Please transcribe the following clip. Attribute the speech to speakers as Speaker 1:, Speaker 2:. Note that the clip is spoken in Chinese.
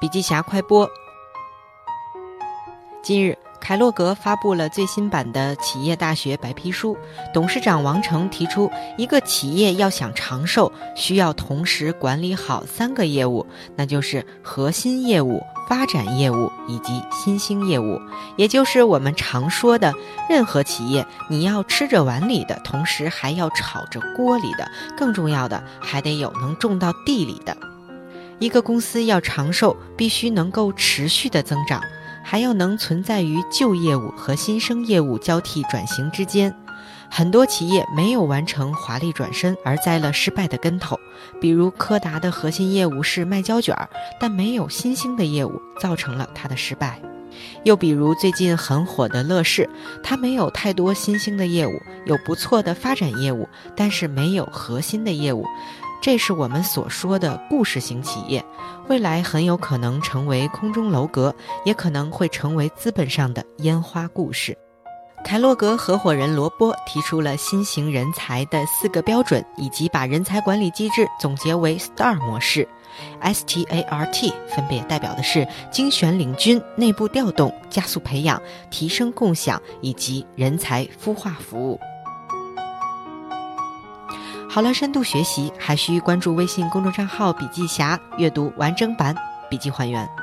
Speaker 1: 笔记侠快播。近日，凯洛格发布了最新版的企业大学白皮书。董事长王成提出，一个企业要想长寿，需要同时管理好三个业务，那就是核心业务、发展业务以及新兴业务。也就是我们常说的，任何企业你要吃着碗里的，同时还要炒着锅里的，更重要的还得有能种到地里的。一个公司要长寿，必须能够持续的增长，还要能存在于旧业务和新生业务交替转型之间。很多企业没有完成华丽转身，而栽了失败的跟头。比如柯达的核心业务是卖胶卷，但没有新兴的业务，造成了它的失败。又比如最近很火的乐视，它没有太多新兴的业务，有不错的发展业务，但是没有核心的业务。这是我们所说的故事型企业，未来很有可能成为空中楼阁，也可能会成为资本上的烟花故事。凯洛格合伙人罗波提出了新型人才的四个标准，以及把人才管理机制总结为 STAR 模式，S T A R T 分别代表的是精选领军、内部调动、加速培养、提升共享以及人才孵化服务。好了，深度学习还需关注微信公众账号“笔记侠”，阅读完整版笔记还原。